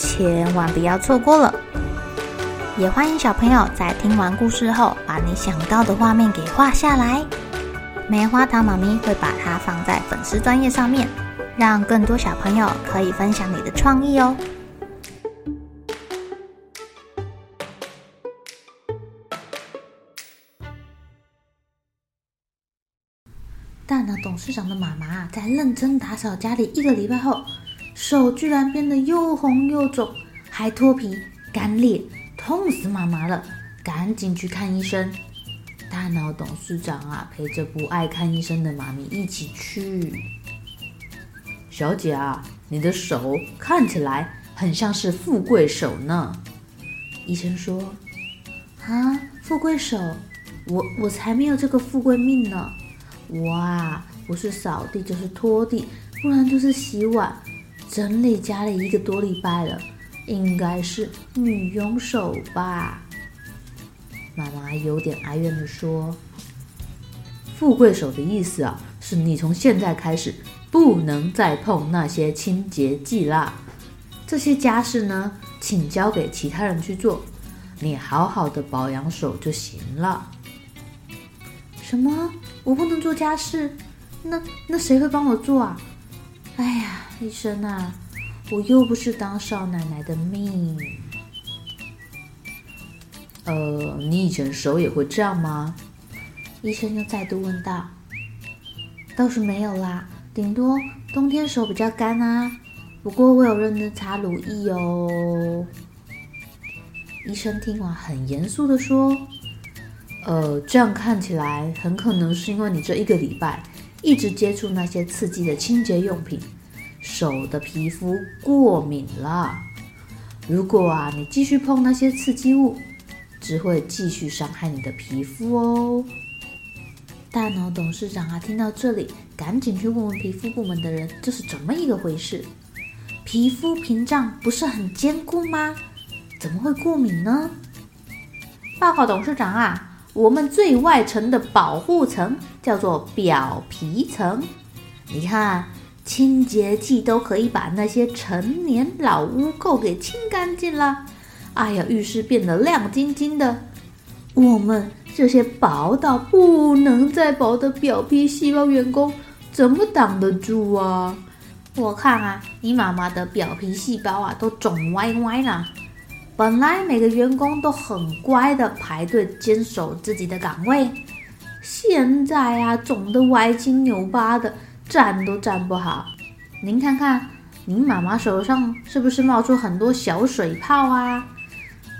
千万不要错过了！也欢迎小朋友在听完故事后，把你想到的画面给画下来。棉花糖妈咪会把它放在粉丝专页上面，让更多小朋友可以分享你的创意哦。但呢董事长的妈妈在认真打扫家里一个礼拜后，手居然变得又红又肿，还脱皮、干裂，痛死妈妈了！赶紧去看医生。大脑董事长啊，陪着不爱看医生的妈咪一起去。小姐啊，你的手看起来很像是富贵手呢。医生说：“啊，富贵手，我我才没有这个富贵命呢！我啊，不是扫地就是拖地，不然就是洗碗。”整理家里一个多礼拜了，应该是女佣手吧？妈妈有点哀怨地说：“富贵手的意思啊，是你从现在开始不能再碰那些清洁剂啦。这些家事呢，请交给其他人去做，你好好的保养手就行了。”什么？我不能做家事？那那谁会帮我做啊？哎呀！医生啊，我又不是当少奶奶的命。呃，你以前手也会这样吗？医生又再度问道。倒是没有啦，顶多冬天手比较干啊。不过我有认真擦乳液哦。医生听完很严肃的说：“呃，这样看起来很可能是因为你这一个礼拜一直接触那些刺激的清洁用品。”手的皮肤过敏了。如果啊，你继续碰那些刺激物，只会继续伤害你的皮肤哦。大脑董事长啊，听到这里，赶紧去问问皮肤部门的人，这是怎么一个回事？皮肤屏障不是很坚固吗？怎么会过敏呢？报告董事长啊，我们最外层的保护层叫做表皮层，你看。清洁剂都可以把那些陈年老污垢给清干净了，哎呀，浴室变得亮晶晶的。我们这些薄到不能再薄的表皮细胞员工怎么挡得住啊？我看啊，你妈妈的表皮细胞啊都肿歪歪了。本来每个员工都很乖的排队坚守自己的岗位，现在啊肿得歪七扭八的。站都站不好，您看看，您妈妈手上是不是冒出很多小水泡啊？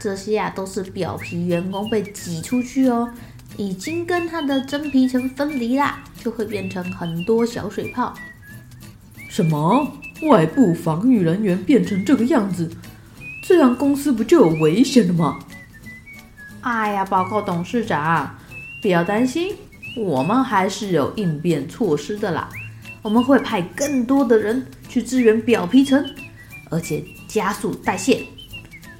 这些啊都是表皮员工被挤出去哦，已经跟他的真皮层分离啦，就会变成很多小水泡。什么？外部防御人员变成这个样子，这样公司不就有危险了吗？哎呀，报告董事长，不要担心，我们还是有应变措施的啦。我们会派更多的人去支援表皮层，而且加速代谢。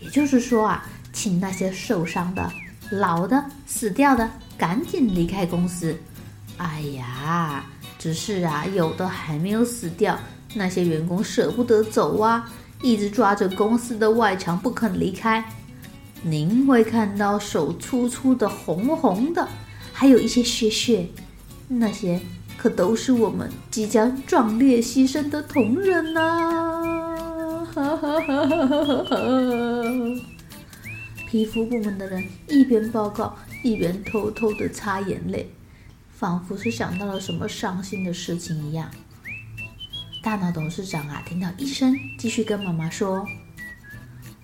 也就是说啊，请那些受伤的、老的、死掉的赶紧离开公司。哎呀，只是啊，有的还没有死掉，那些员工舍不得走啊，一直抓着公司的外墙不肯离开。您会看到手粗粗的、红红的，还有一些血血，那些。可都是我们即将壮烈牺牲的同仁呐！哈！皮肤部门的人一边报告，一边偷偷的擦眼泪，仿佛是想到了什么伤心的事情一样。大脑董事长啊，听到医生继续跟妈妈说：“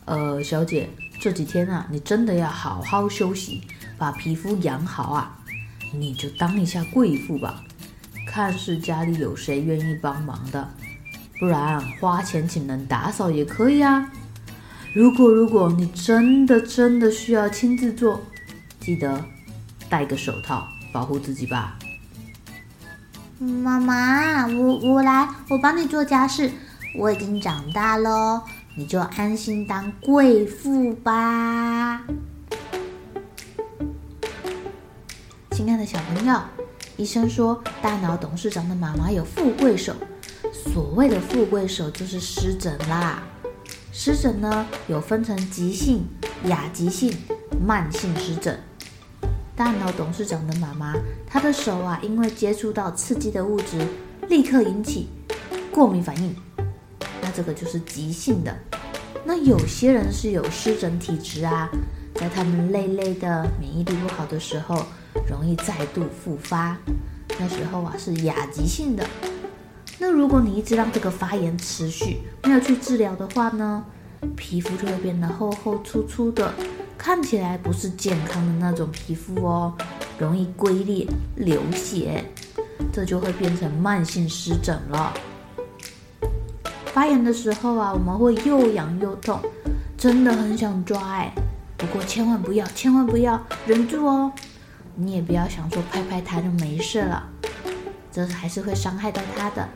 呃，小姐，这几天啊，你真的要好好休息，把皮肤养好啊！你就当一下贵妇吧。”看是家里有谁愿意帮忙的，不然花钱请人打扫也可以啊。如果如果你真的真的需要亲自做，记得戴个手套保护自己吧。妈妈，我我来，我帮你做家事。我已经长大了，你就安心当贵妇吧。亲爱的小朋友，医生说大脑董事长的妈妈有富贵手。所谓的富贵手就是湿疹啦。湿疹呢，有分成急性、亚急性、慢性湿疹。大脑董事长的妈妈，她的手啊，因为接触到刺激的物质，立刻引起过敏反应。那这个就是急性的。那有些人是有湿疹体质啊，在他们累累的、免疫力不好的时候，容易再度复发。那时候啊，是亚急性的。那如果你一直让这个发炎持续，没有去治疗的话呢，皮肤就会变得厚厚粗粗的，看起来不是健康的那种皮肤哦，容易龟裂、流血，这就会变成慢性湿疹了。发炎的时候啊，我们会又痒又痛，真的很想抓哎，不过千万不要，千万不要忍住哦，你也不要想说拍拍它就没事了，这还是会伤害到它的。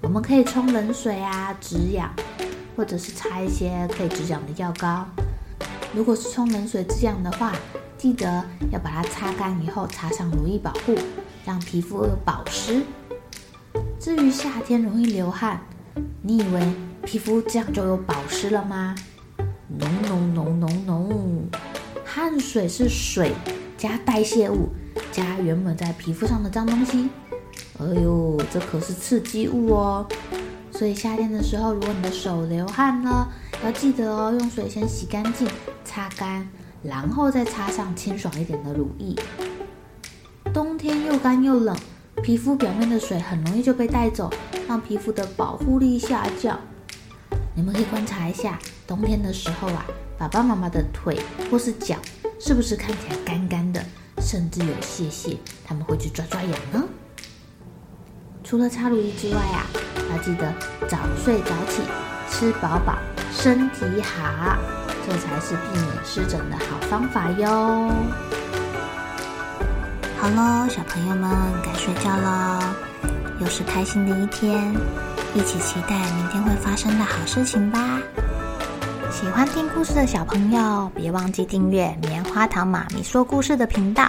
我们可以冲冷水啊，止痒，或者是擦一些可以止痒的药膏。如果是冲冷水这样的话，记得要把它擦干以后擦上乳液保护，让皮肤有保湿。至于夏天容易流汗，你以为皮肤这样就有保湿了吗？No no no no no，汗水是水加代谢物加原本在皮肤上的脏东西。哎呦，这可是刺激物哦！所以夏天的时候，如果你的手流汗了，要记得哦，用水先洗干净、擦干，然后再擦上清爽一点的乳液。冬天又干又冷，皮肤表面的水很容易就被带走，让皮肤的保护力下降。你们可以观察一下，冬天的时候啊，爸爸妈妈的腿或是脚是不是看起来干干的，甚至有屑屑，他们会去抓抓痒呢？除了擦乳液之外啊，要记得早睡早起，吃饱饱，身体好，这才是避免湿疹的好方法哟。好喽，小朋友们该睡觉喽，又是开心的一天，一起期待明天会发生的好事情吧。喜欢听故事的小朋友，别忘记订阅棉花糖妈咪说故事的频道。